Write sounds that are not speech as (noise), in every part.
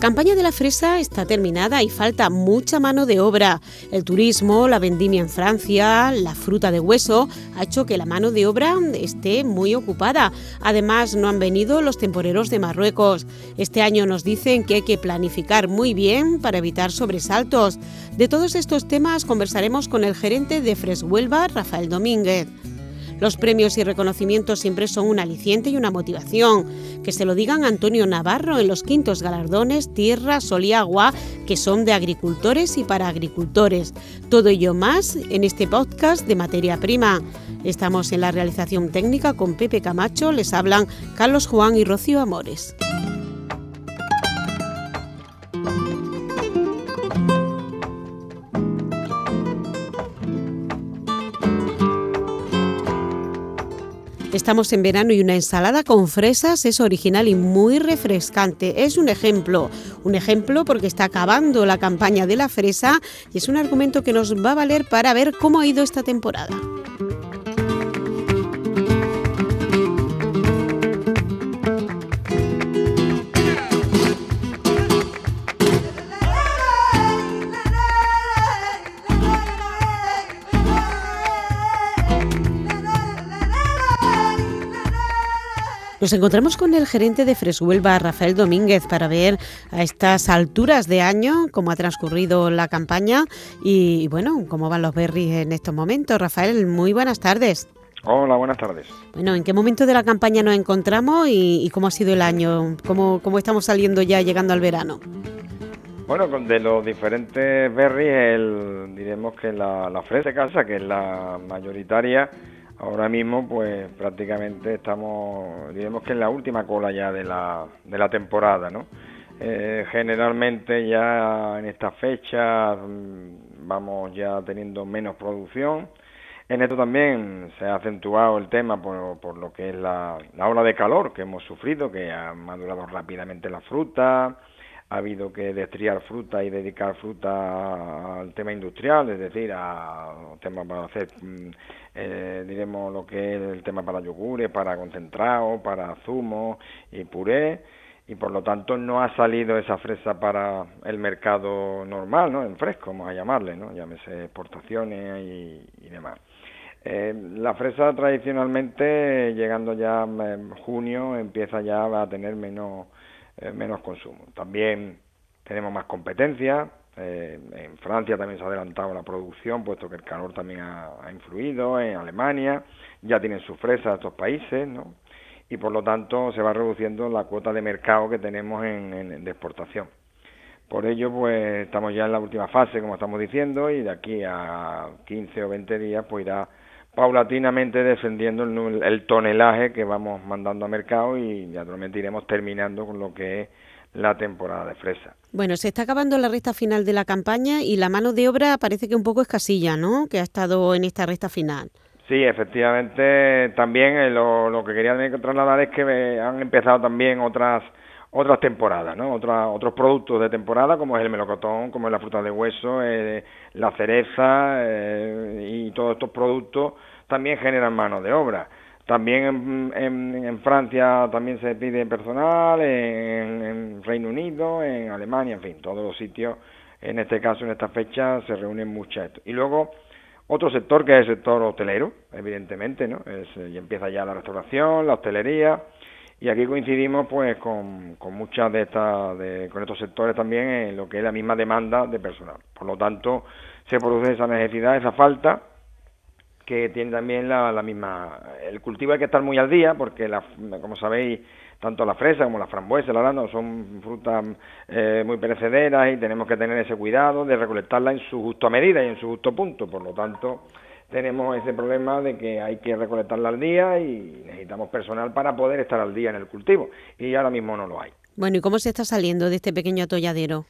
Campaña de la fresa está terminada y falta mucha mano de obra. El turismo, la vendimia en Francia, la fruta de hueso ha hecho que la mano de obra esté muy ocupada. Además, no han venido los temporeros de Marruecos. Este año nos dicen que hay que planificar muy bien para evitar sobresaltos. De todos estos temas conversaremos con el gerente de Freshuelva, Rafael Domínguez. Los premios y reconocimientos siempre son un aliciente y una motivación. Que se lo digan Antonio Navarro en los quintos galardones Tierra, Sol y Agua, que son de agricultores y para agricultores. Todo ello más en este podcast de Materia Prima. Estamos en la realización técnica con Pepe Camacho, les hablan Carlos Juan y Rocío Amores. Estamos en verano y una ensalada con fresas es original y muy refrescante. Es un ejemplo, un ejemplo porque está acabando la campaña de la fresa y es un argumento que nos va a valer para ver cómo ha ido esta temporada. Nos encontramos con el gerente de Freshuelva, Rafael Domínguez, para ver a estas alturas de año cómo ha transcurrido la campaña y, bueno, cómo van los berries en estos momentos. Rafael, muy buenas tardes. Hola, buenas tardes. Bueno, ¿en qué momento de la campaña nos encontramos y, cómo ha sido el año? ¿Cómo, ¿Cómo, estamos saliendo ya, llegando al verano? Bueno, de los diferentes berries, el, diremos que la, la fresa de casa, que es la mayoritaria, Ahora mismo, pues prácticamente estamos, diremos que en la última cola ya de la, de la temporada, ¿no? Eh, generalmente ya en esta fecha mm, vamos ya teniendo menos producción. En esto también se ha acentuado el tema por, por lo que es la, la ola de calor que hemos sufrido, que ha madurado rápidamente la fruta, ha habido que destriar fruta y dedicar fruta al tema industrial, es decir, a temas para hacer, mm, eh, diremos, lo que es el tema para yogures, para concentrado, para zumo y puré, y por lo tanto no ha salido esa fresa para el mercado normal, ¿no? En fresco, vamos a llamarle, ¿no? Llámese exportaciones y, demás. Eh, la fresa tradicionalmente, llegando ya en junio, empieza ya a tener menos eh, menos consumo. También tenemos más competencia. Eh, en Francia también se ha adelantado la producción, puesto que el calor también ha, influido. En Alemania ya tienen sus fresas estos países, ¿no? Y por lo tanto se va reduciendo la cuota de mercado que tenemos en, de exportación. Por ello, pues estamos ya en la última fase, como estamos diciendo, y de aquí a 15 o 20 días, pues irá paulatinamente descendiendo el, tonelaje que vamos mandando a mercado y naturalmente iremos terminando con lo que es la temporada de fresa. Bueno, se está acabando la recta final de la campaña y la mano de obra parece que un poco escasilla, ¿no? Que ha estado en esta recta final. Sí, efectivamente, también eh, lo, lo que quería trasladar es que eh, han empezado también otras otras temporadas, ¿no? otros productos de temporada como es el melocotón, como es la fruta de hueso, eh, la cereza eh, y todos estos productos también generan mano de obra. También en, en, Francia también se pide personal, en, en, Reino Unido, en Alemania, en fin, todos los sitios, en este caso, en esta fecha, se reúnen muchas. Y luego, otro sector que es el sector hotelero, evidentemente, ¿no? Y empieza ya la restauración, la hostelería, y aquí coincidimos pues con, con muchas de estas, de, con estos sectores también en lo que es la misma demanda de personal. Por lo tanto, se produce esa necesidad, esa falta, que tiene también la, la misma... El cultivo hay que estar muy al día porque, la, como sabéis, tanto la fresa como la frambuesa, la arándano son frutas eh, muy perecederas y tenemos que tener ese cuidado de recolectarla en su justa medida y en su justo punto. Por lo tanto, tenemos ese problema de que hay que recolectarla al día y necesitamos personal para poder estar al día en el cultivo y ahora mismo no lo hay. Bueno, ¿y cómo se está saliendo de este pequeño atolladero?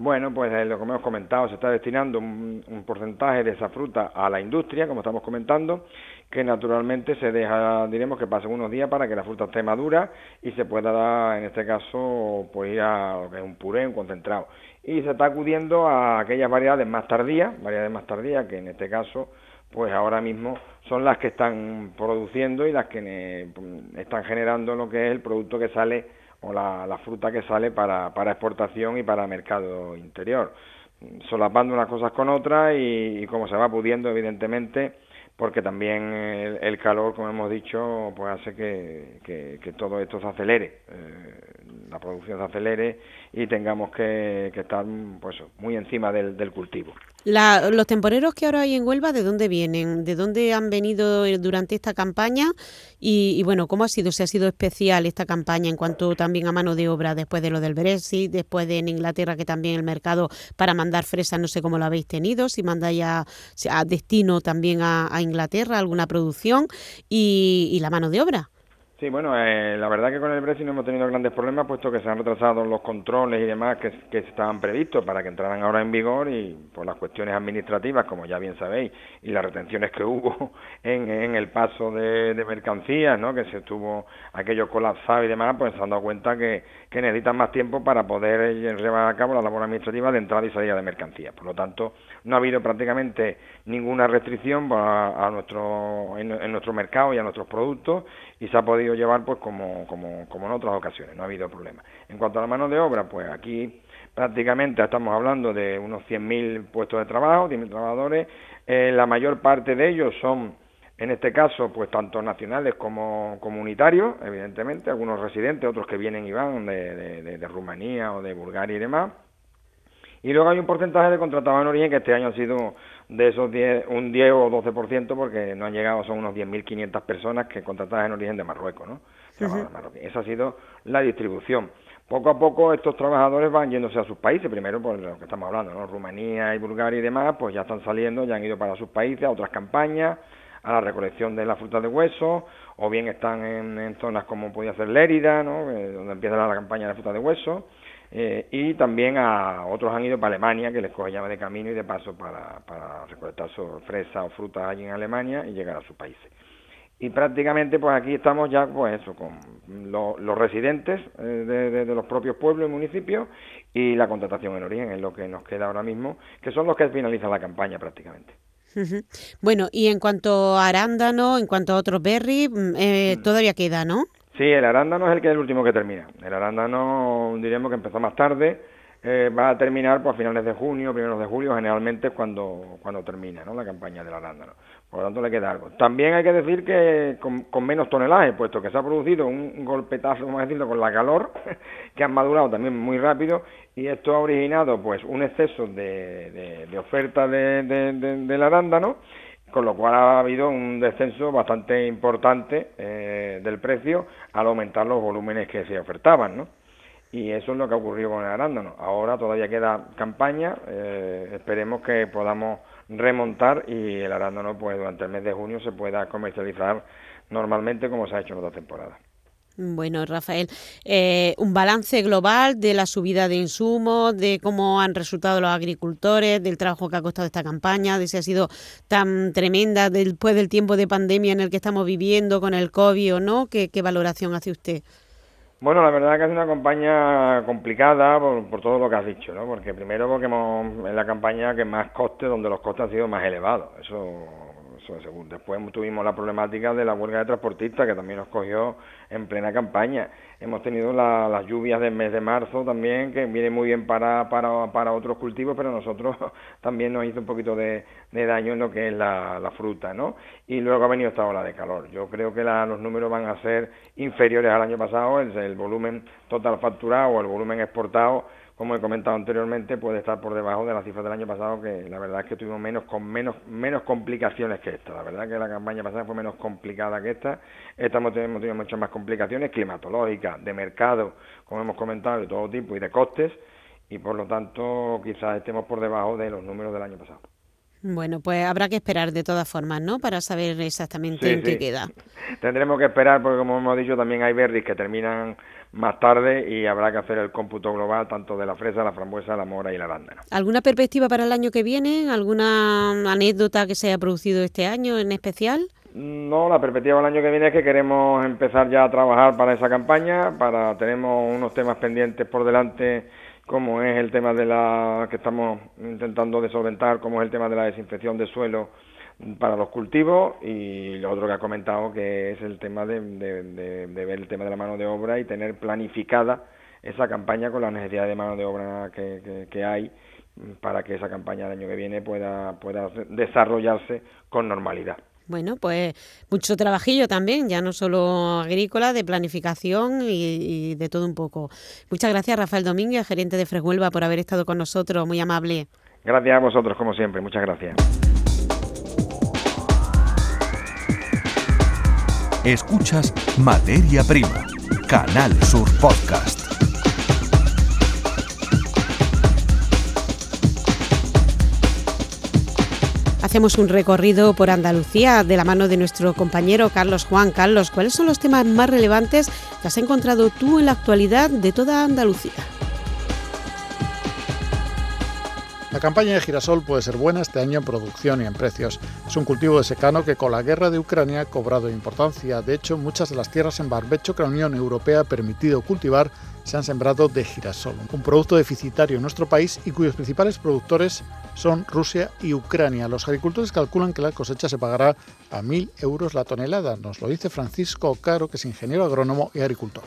Bueno, pues eh, lo que hemos comentado, se está destinando un, porcentaje de esa fruta a la industria, como estamos comentando, que naturalmente se deja, diremos que pasen unos días para que la fruta esté madura y se pueda dar, en este caso, pues ir a lo que es un puré, un concentrado. Y se está acudiendo a aquellas variedades más tardías, variedades más tardías, que en este caso, pues ahora mismo son las que están produciendo y las que eh, están generando lo que es el producto que sale o la, fruta que sale para, exportación y para mercado interior, solapando unas cosas con otras y, como se va pudiendo, evidentemente, porque también el, calor, como hemos dicho, pues hace que, que, todo esto se acelere, eh, la producción se acelere y tengamos que, estar pues, muy encima del, del cultivo los temporeros que ahora hay en Huelva, ¿de dónde vienen? ¿De dónde han venido durante esta campaña? Y, bueno, ¿cómo ha sido? ¿Se ha sido especial esta campaña en cuanto también a mano de obra después de lo del Brexit, después de en Inglaterra que también el mercado para mandar fresas, no sé cómo lo habéis tenido, si mandáis a, a destino también a, Inglaterra alguna producción y la mano de obra? Sí, bueno, eh, la verdad que con el Brexit no hemos tenido grandes problemas, puesto que se han retrasado los controles y demás que, que estaban previstos para que entraran ahora en vigor y por las cuestiones administrativas, como ya bien sabéis, y las retenciones que (laughs) hubo en, en el paso de, de, mercancías, ¿no? que se estuvo aquello colapsado y demás, pues se han dado cuenta que, que necesitan más tiempo para poder llevar a cabo la labor administrativa de entrada y salida de mercancías. Por lo tanto, no ha habido prácticamente ninguna restricción a, nuestro, en, nuestro mercado y a nuestros productos y se ha podido llevar pues como, como, como en otras ocasiones, no ha habido problema. En cuanto a la mano de obra, pues aquí prácticamente estamos hablando de unos 100.000 puestos de trabajo, 100.000 trabajadores, eh, la mayor parte de ellos son, en este caso, pues tanto nacionales como comunitarios, evidentemente, algunos residentes, otros que vienen y van de, de, de Rumanía o de Bulgaria y demás, y luego hay un porcentaje de contratados en origen que este año ha sido de esos 10, un 10 o 12% porque no han llegado, son unos 10.500 personas que contratadas en origen de Marruecos, ¿no? Esa ha sido la distribución. Poco a poco estos trabajadores van yéndose a sus países, primero por lo que estamos hablando, ¿no? Rumanía y Bulgaria y demás, pues ya están saliendo, ya han ido para sus países, a otras campañas, a la recolección de las frutas de hueso, o bien están en, zonas como podía ser Lérida, ¿no? Eh, donde empieza la campaña de frutas de hueso, eh, y también a otros han ido para Alemania, que les coge llave de camino y de paso para, para recolectar sorpresa o frutas allí en Alemania y llegar a sus países. Y prácticamente pues aquí estamos ya pues eso, con los residentes eh, de, de, los propios pueblos y municipios y la contratación en origen, es lo que nos queda ahora mismo, que son los que finalizan la campaña prácticamente. Bueno, y en cuanto a arándano, en cuanto a otros berries, mm, eh, mm. todavía queda, ¿no? Sí, el arándano es el que es el último que termina. El arándano diríamos que empezó más tarde, eh, va a terminar pues, a finales de junio, primeros de julio, generalmente es cuando, cuando termina ¿no? la campaña del arándano. Por lo tanto, le queda algo. También hay que decir que con, menos tonelaje, puesto que se ha producido un golpetazo, vamos decirlo, con la calor, (laughs) que han madurado también muy rápido, y esto ha originado pues un exceso de, de, oferta de, del arándano, con lo cual ha habido un descenso bastante importante eh, del precio al aumentar los volúmenes que se ofertaban, ¿no? Y eso es lo que ha ocurrido con el arándano. Ahora todavía queda campaña, eh, esperemos que podamos remontar y el arándano pues durante el mes de junio se pueda comercializar normalmente como se ha hecho en otras temporadas. Bueno, Rafael, eh, un balance global de la subida de insumos, de cómo han resultado los agricultores, del trabajo que ha costado esta campaña, de si ha sido tan tremenda después del tiempo de pandemia en el que estamos viviendo con el COVID o no. ¿Qué, valoración hace usted? Bueno, la verdad que es una campaña complicada por, todo lo que has dicho, ¿no? Porque primero porque hemos, es la campaña que más coste, donde los costes han sido más elevados. Eso Después tuvimos la problemática de la huelga de transportistas, que también nos cogió en plena campaña. Hemos tenido las lluvias del mes de marzo también, que viene muy bien para, para, para otros cultivos, pero nosotros (laughs) también nos hizo un poquito de, daño en lo que es la, fruta, ¿no? Y luego ha venido esta ola de calor. Yo creo que los números van a ser inferiores al año pasado, el volumen total facturado o el volumen exportado como he comentado anteriormente, puede estar por debajo de las cifras del año pasado, que la verdad es que tuvimos menos con menos menos complicaciones que esta. La verdad que la campaña pasada fue menos complicada que esta. Esta hemos tenido, muchas más complicaciones climatológicas, de mercado, como hemos comentado, de todo tipo y de costes, y por lo tanto quizás estemos por debajo de los números del año pasado. Bueno, pues habrá que esperar de todas formas, ¿no? Para saber exactamente en qué queda. (laughs) Tendremos que esperar porque, como hemos dicho, también hay berries que terminan más tarde y habrá que hacer el cómputo global tanto de la fresa, la frambuesa, la mora y la arándano. ¿Alguna perspectiva para el año que viene? ¿Alguna anécdota que se haya producido este año en especial? No, la perspectiva del año que viene es que queremos empezar ya a trabajar para esa campaña, para tenemos unos temas pendientes por delante como es el tema de la que estamos intentando de solventar, como es el tema de la desinfección de suelo para los cultivos y lo otro que ha comentado que es el tema de, ver el tema de la mano de obra y tener planificada esa campaña con las necesidades de mano de obra que, hay para que esa campaña del año que viene pueda, pueda desarrollarse con normalidad. Bueno, pues mucho trabajillo también, ya no solo agrícola, de planificación y, y, de todo un poco. Muchas gracias, Rafael Domínguez, gerente de Freshuelva, por haber estado con nosotros, muy amable. Gracias a vosotros, como siempre, muchas gracias. Escuchas Materia Prima, Canal Sur Podcast. Hacemos un recorrido por Andalucía de la mano de nuestro compañero Carlos Juan. Carlos, ¿cuáles son los temas más relevantes que has encontrado tú en la actualidad de toda Andalucía? La campaña de girasol puede ser buena este año en producción y en precios. Es un cultivo de secano que con la guerra de Ucrania ha cobrado importancia. De hecho, muchas de las tierras en barbecho que la Unión Europea ha permitido cultivar se han sembrado de girasol, un producto deficitario en nuestro país y cuyos principales productores son Rusia y Ucrania. Los agricultores calculan que la cosecha se pagará a 1.000 euros la tonelada. Nos lo dice Francisco Caro, que es ingeniero agrónomo y agricultor.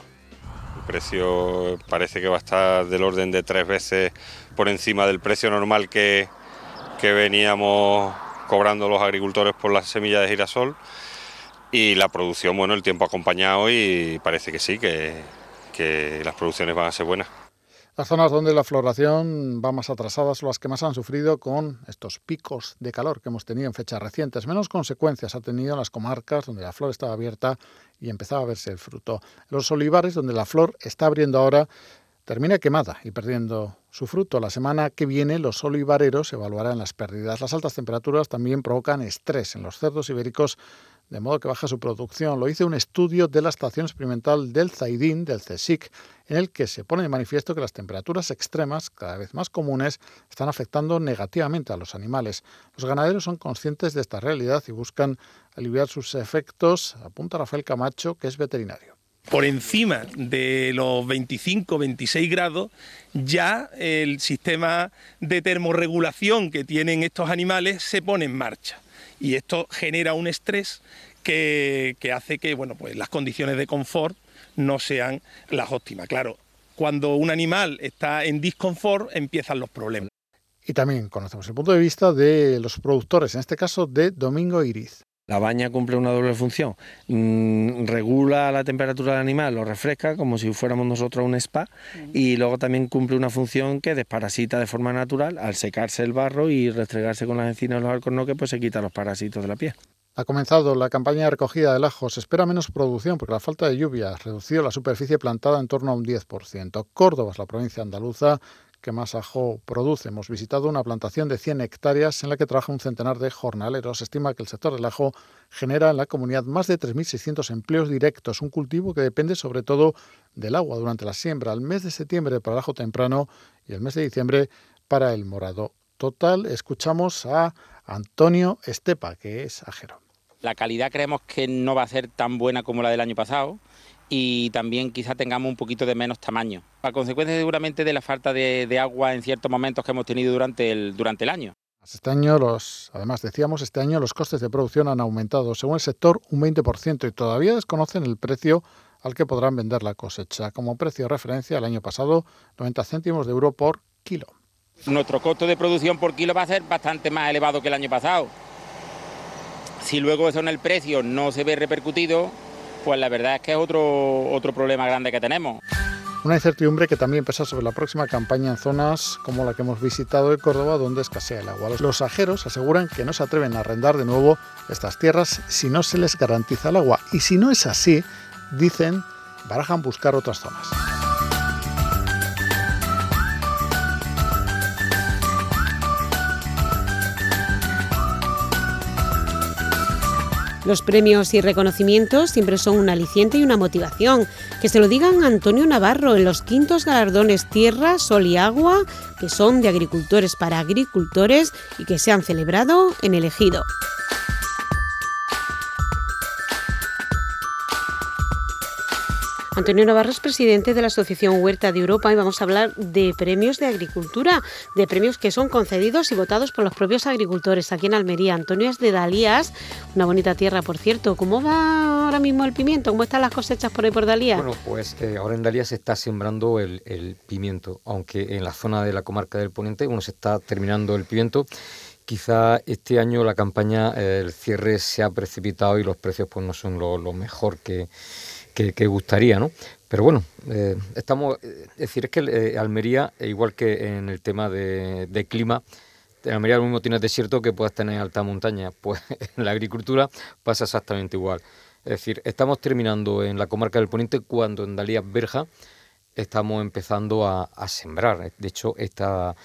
Precio parece que va a estar del orden de tres veces por encima del precio normal que, que veníamos cobrando los agricultores por la semilla de girasol. Y la producción, bueno, el tiempo acompañado y parece que sí, que, que las producciones van a ser buenas. Las zonas donde la floración va más atrasada son las que más han sufrido con estos picos de calor que hemos tenido en fechas recientes. Menos consecuencias ha tenido en las comarcas donde la flor estaba abierta y empezaba a verse el fruto. los olivares, donde la flor está abriendo ahora, termina quemada y perdiendo su fruto. La semana que viene los olivareros evaluarán las pérdidas. Las altas temperaturas también provocan estrés en los cerdos ibéricos de modo que baja su producción. Lo hizo un estudio de la estación experimental del Zaidín, del CSIC, en el que se pone de manifiesto que las temperaturas extremas, cada vez más comunes, están afectando negativamente a los animales. Los ganaderos son conscientes de esta realidad y buscan aliviar sus efectos, apunta Rafael Camacho, que es veterinario por encima de los 25-26 grados, ya el sistema de termorregulación que tienen estos animales se pone en marcha y esto genera un estrés que, hace que bueno, pues las condiciones de confort no sean las óptimas. Claro, cuando un animal está en disconfort empiezan los problemas. Y también conocemos el punto de vista de los productores, en este caso de Domingo Iriz. La baña cumple una doble función. Mm, regula la temperatura del animal, lo refresca como si fuéramos nosotros un spa y luego también cumple una función que desparasita de forma natural. Al secarse el barro y restregarse con las encinas de los alcornoques, pues se quita los parásitos de la piel. Ha comenzado la campaña de recogida del ajo. Se espera menos producción porque la falta de lluvia ha reducido la superficie plantada en torno a un 10%. Córdoba es la provincia andaluza que más ajo produce. Hemos visitado una plantación de 100 hectáreas en la que trabaja un centenar de jornaleros. Se estima que el sector del ajo genera en la comunidad más de 3.600 empleos directos, un cultivo que depende sobre todo del agua durante la siembra, el mes de septiembre para el ajo temprano y el mes de diciembre para el morado. Total, escuchamos a Antonio Estepa, que es ajero. La calidad creemos que no va a ser tan buena como la del año pasado y también quizá tengamos un poquito de menos tamaño, a consecuencia seguramente de la falta de, agua en ciertos momentos que hemos tenido durante el, durante el año. Este año, los, además decíamos, este año los costes de producción han aumentado, según el sector, un 20% y todavía desconocen el precio al que podrán vender la cosecha. Como precio de referencia, el año pasado, 90 céntimos de euro por kilo. Nuestro costo de producción por kilo va a ser bastante más elevado que el año pasado. Si luego eso en el precio no se ve repercutido, pues la verdad es que es otro, otro problema grande que tenemos. Una incertidumbre que también pesa sobre la próxima campaña en zonas como la que hemos visitado de Córdoba, donde escasea el agua. Los ajeros aseguran que no se atreven a arrendar de nuevo estas tierras si no se les garantiza el agua. Y si no es así, dicen, barajan buscar otras zonas. Los premios y reconocimientos siempre son un aliciente y una motivación. Que se lo digan Antonio Navarro en los quintos galardones Tierra, Sol y Agua, que son de agricultores para agricultores y que se han celebrado en el Ejido. Antonio Navarro es presidente de la Asociación Huerta de Europa y vamos a hablar de premios de agricultura, de premios que son concedidos y votados por los propios agricultores aquí en Almería. Antonio es de Dalías, una bonita tierra, por cierto. ¿Cómo va ahora mismo el pimiento? ¿Cómo están las cosechas por ahí por Dalías? Bueno, pues eh, ahora en Dalías se está sembrando el, pimiento, aunque en la zona de la comarca del Poniente uno se está terminando el pimiento quizá este año la campaña, eh, el cierre se ha precipitado y los precios pues no son lo mejor que, que, gustaría, ¿no? Pero bueno, eh, estamos, eh, es decir, es que eh, Almería, igual que en el tema de, clima, en Almería lo mismo tienes desierto que puedes tener alta montaña, (laughs) pues en la agricultura pasa exactamente igual. Es decir, estamos terminando en la comarca del Poniente cuando en Dalías Berja estamos empezando a, a sembrar. De hecho, esta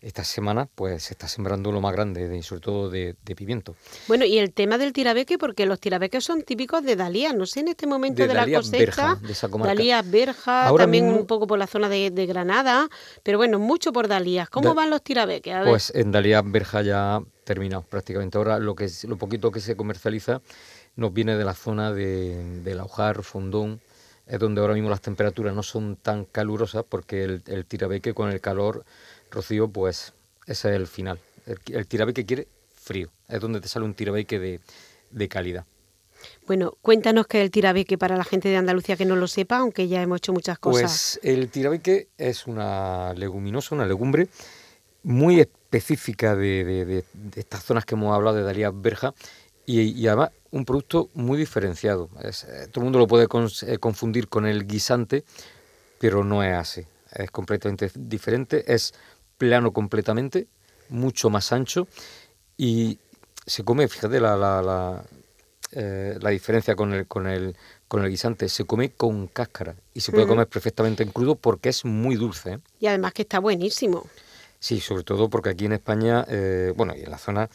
esta semana pues se está sembrando lo más grande, de, sobre todo de, pimiento. Bueno, y el tema del tirabeque, porque los tirabeques son típicos de Dalía, no sé, en este momento de, la cosecha, de esa Dalía, Berja, también un poco por la zona de, Granada, pero bueno, mucho por Dalías. ¿Cómo van los tirabeques? Pues en Dalía, Berja ya terminado prácticamente. Ahora lo, que lo poquito que se comercializa nos viene de la zona de, de Laujar, Fondón, es donde ahora mismo las temperaturas no son tan calurosas porque el, el tirabeque con el calor Rocío, pues ese es el final. El, el que quiere frío. Es donde te sale un tirabeque de, de calidad. Bueno, cuéntanos qué es el tirabeque para la gente de Andalucía que no lo sepa, aunque ya hemos hecho muchas cosas. Pues el tirabeque es una leguminosa, una legumbre muy específica de, estas zonas que hemos hablado de Dalía Berja y, además un producto muy diferenciado. Eh, todo el mundo lo puede eh, confundir con el guisante, pero no es así. Es completamente diferente, es plano completamente, mucho más ancho y se come, fíjate la, la, la, eh, la diferencia con el, con, el, con el guisante, se come con cáscara y se puede comer perfectamente en crudo porque es muy dulce. ¿eh? Y además que está buenísimo. Sí, sobre todo porque aquí en España, eh, bueno, y en la zona,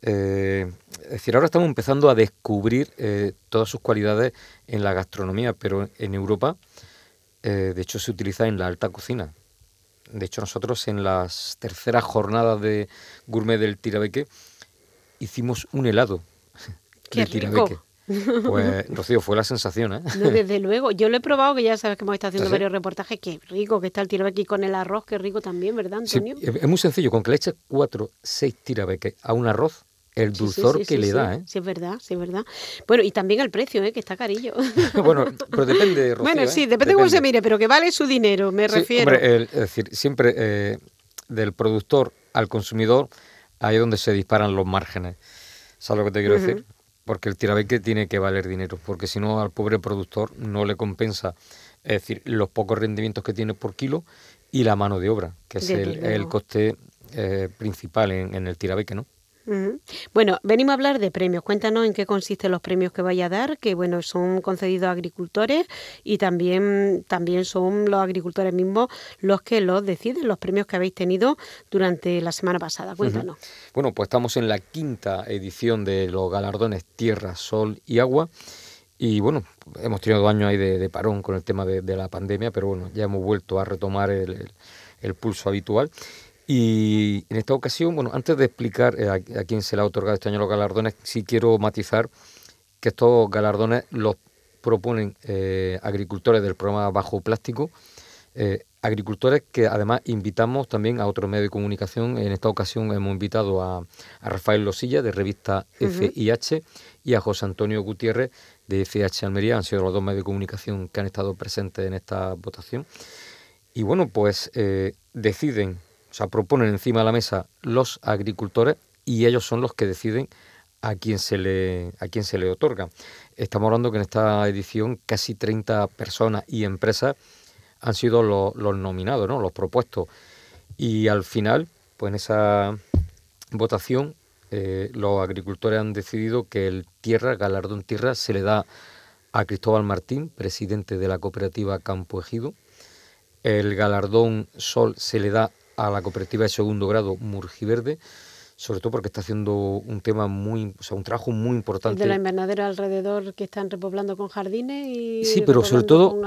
es decir, ahora estamos empezando a descubrir todas sus cualidades en la gastronomía, pero en Europa, de hecho, se utiliza en la alta cocina. De hecho, nosotros en las terceras jornadas de gourmet del tirabeque hicimos un helado Qué tirabeque. Pues, (laughs) Rocío, fue la sensación, ¿eh? desde luego. Yo lo he probado, que ya sabes que hemos estado haciendo ¿Ah, varios reportajes. Qué rico que está el tirabeque con el arroz, qué rico también, ¿verdad, Antonio? es muy sencillo. Con que le eches cuatro, seis tirabeques a un arroz, el dulzor que le da, ¿eh? Sí, es verdad, sí, es verdad. Bueno, y también el precio, ¿eh? Que está carillo. (laughs) bueno, pero depende, (laughs) Rocío, Bueno, sí, ¿eh? depende, de cómo se mire, pero que vale su dinero, me refiero. Hombre, es decir, siempre eh, del productor al consumidor, ahí es donde se disparan los márgenes. ¿Sabes lo que te quiero decir? Porque el tirabeque tiene que valer dinero, porque si no al pobre productor no le compensa, es decir, los pocos rendimientos que tiene por kilo y la mano de obra, que es el, coste eh, principal en, en el tirabeque, ¿no? Bueno, venimos a hablar de premios. Cuéntanos en qué consisten los premios que vaya a dar, que bueno, son concedidos a agricultores y también, también son los agricultores mismos los que los deciden, los premios que habéis tenido durante la semana pasada. Cuéntanos. Bueno, pues estamos en la quinta edición de los galardones Tierra, Sol y Agua. Y bueno, hemos tenido dos años ahí de, parón con el tema de, la pandemia, pero bueno, ya hemos vuelto a retomar el pulso habitual. Y en esta ocasión, bueno, antes de explicar eh, a, quién se le ha otorgado este año los galardones, sí quiero matizar que estos galardones los proponen eh, agricultores del programa Bajo Plástico, eh, agricultores que además invitamos también a otro medio de comunicación. En esta ocasión hemos invitado a, Rafael Losilla de revista FIH y a José Antonio Gutiérrez de FIH Almería. Han sido los dos medios de comunicación que han estado presentes en esta votación. Y bueno, pues deciden sea, proponen encima de la mesa los agricultores y ellos son los que deciden a quién se le, a se le otorga. Estamos hablando que en esta edición casi 30 personas y empresas han sido los, nominados, ¿no? los propuestos. Y al final, pues en esa votación, eh, los agricultores han decidido que el tierra, galardón tierra, se le da a Cristóbal Martín, presidente de la cooperativa Campo Ejido. El galardón sol se le da a la cooperativa de segundo grado Murgiverde sobre todo porque está haciendo un tema muy, o sea, un trabajo muy importante. de la invernadera alrededor que están repoblando con jardines y sí, pero sobre todo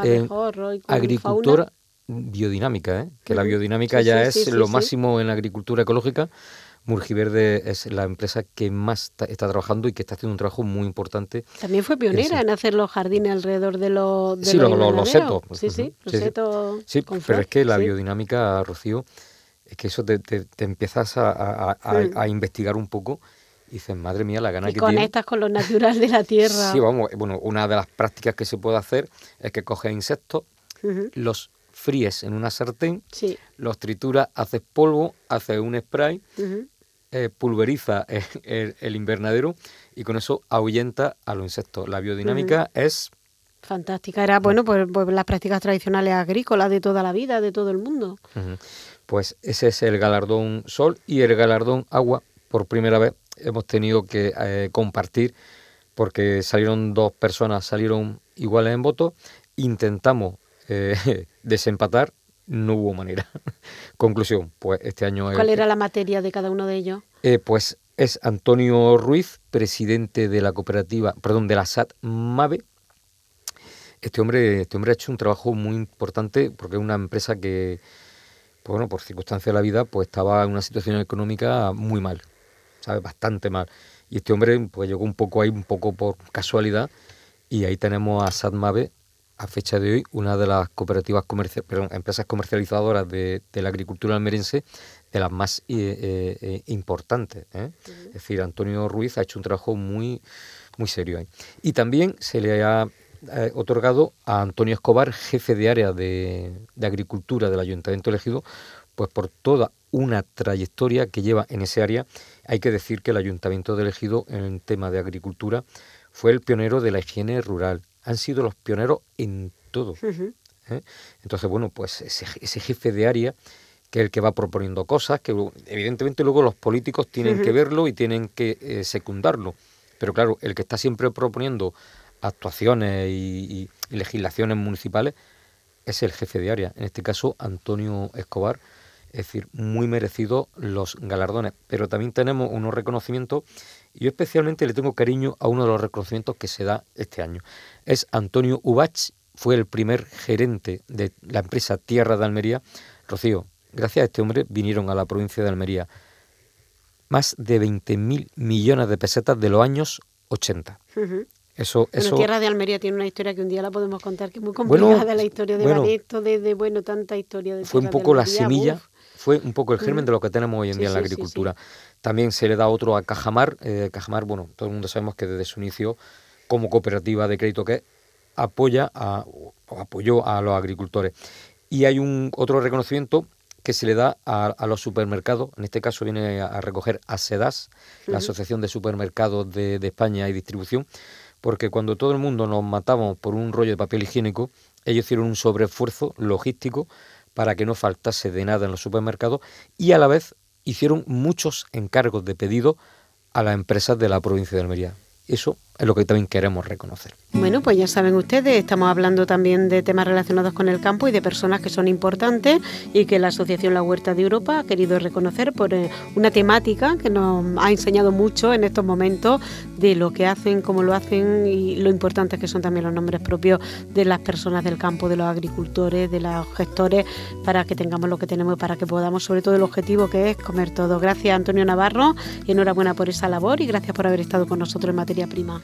agricultura biodinámica, ¿eh? que la biodinámica ya es lo máximo en la agricultura ecológica. Murgiverde es la empresa que más está, trabajando y que está haciendo un trabajo muy importante. También fue pionera en, hacer los jardines alrededor de los Sí, los, los, setos. Sí, sí, los setos. Sí, pero es que la biodinámica, Rocío, es que eso te, te, empiezas a, a, investigar un poco y dices, madre mía, la gana y que conectas con lo natural de la (laughs) tierra. Sí, vamos, bueno, una de las prácticas que se puede hacer es que coges insectos, los fríes en una sartén, los trituras, haces polvo, haces un spray, eh, pulveriza (laughs) el, invernadero y con eso ahuyenta a los insectos. La biodinámica es Fantástica, era bueno pues, pues, las prácticas tradicionales agrícolas de toda la vida, de todo el mundo. Pues ese es el galardón Sol y el galardón Agua. Por primera vez hemos tenido que eh, compartir porque salieron dos personas, salieron iguales en voto. Intentamos eh, (laughs) desempatar, no hubo manera. (laughs) Conclusión, pues este año... ¿Cuál era la materia de cada uno de ellos? Eh, pues es Antonio Ruiz, presidente de la cooperativa, perdón, de la SAT MAVE. Este hombre, este hombre ha hecho un trabajo muy importante porque es una empresa que pues bueno, por circunstancias de la vida, pues estaba en una situación económica muy mal, ¿sabes? Bastante mal. Y este hombre, pues llegó un poco ahí, un poco por casualidad, y ahí tenemos a SATMAVE, a fecha de hoy, una de las cooperativas comerciales, perdón, empresas comercializadoras de, la agricultura almerense, de las más eh, eh, eh, importantes. Es decir, Antonio Ruiz ha hecho un trabajo muy, muy serio ahí. Y también se le ha eh, otorgado a Antonio Escobar, jefe de área de, agricultura del Ayuntamiento elegido, pues por toda una trayectoria que lleva en ese área. Hay que decir que el Ayuntamiento de elegido en el tema de agricultura fue el pionero de la higiene rural. Han sido los pioneros en todo. ¿eh? Entonces, bueno, pues ese, jefe de área que es el que va proponiendo cosas, que evidentemente luego los políticos tienen que verlo y tienen que eh, secundarlo. Pero claro, el que está siempre proponiendo actuaciones y, legislaciones municipales es el jefe de área, en este caso Antonio Escobar, es decir, muy merecido los galardones, pero también tenemos unos reconocimientos y yo especialmente le tengo cariño a uno de los reconocimientos que se da este año. Es Antonio Ubach, fue el primer gerente de la empresa Tierra de Almería. Rocío, gracias a este hombre vinieron a la provincia de Almería más de 20.000 millones de pesetas de los años 80. Eso, bueno, Tierra de Almería tiene una historia que un día la podemos contar, que es muy complicada, la historia de bueno, de, bueno, tanta historia de Fue un poco la semilla, fue un poco el germen mm. de lo que tenemos hoy en día en la agricultura. También se le da otro a Cajamar. Eh, Cajamar, bueno, todo el mundo sabemos que desde su inicio, como cooperativa de crédito que apoya a, o apoyó a los agricultores. Y hay un otro reconocimiento que se le da a, los supermercados, en este caso viene a, recoger a SEDAS, la Asociación de Supermercados de, de España y Distribución, porque cuando todo el mundo nos matamos por un rollo de papel higiénico, ellos hicieron un sobreesfuerzo logístico para que no faltase de nada en los supermercados y a la vez hicieron muchos encargos de pedido a las empresas de la provincia de Almería. Eso es lo que también queremos reconocer. Bueno, pues ya saben ustedes, estamos hablando también de temas relacionados con el campo y de personas que son importantes y que la Asociación La Huerta de Europa ha querido reconocer por eh, una temática que nos ha enseñado mucho en estos momentos de lo que hacen, cómo lo hacen y lo importantes que son también los nombres propios de las personas del campo, de los agricultores, de los gestores, para que tengamos lo que tenemos y para que podamos, sobre todo el objetivo que es comer todo. Gracias Antonio Navarro y enhorabuena por esa labor y gracias por haber estado con nosotros en materia prima.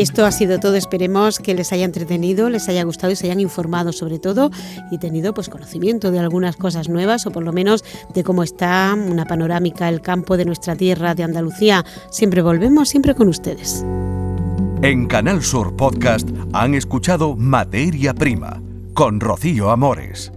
Esto ha sido todo. Esperemos que les haya entretenido, les haya gustado y se hayan informado sobre todo y tenido pues conocimiento de algunas cosas nuevas o por lo menos de cómo está una panorámica el campo de nuestra tierra de Andalucía. Siempre volvemos, siempre con ustedes. En Canal Sur Podcast han escuchado Materia Prima con Rocío Amores.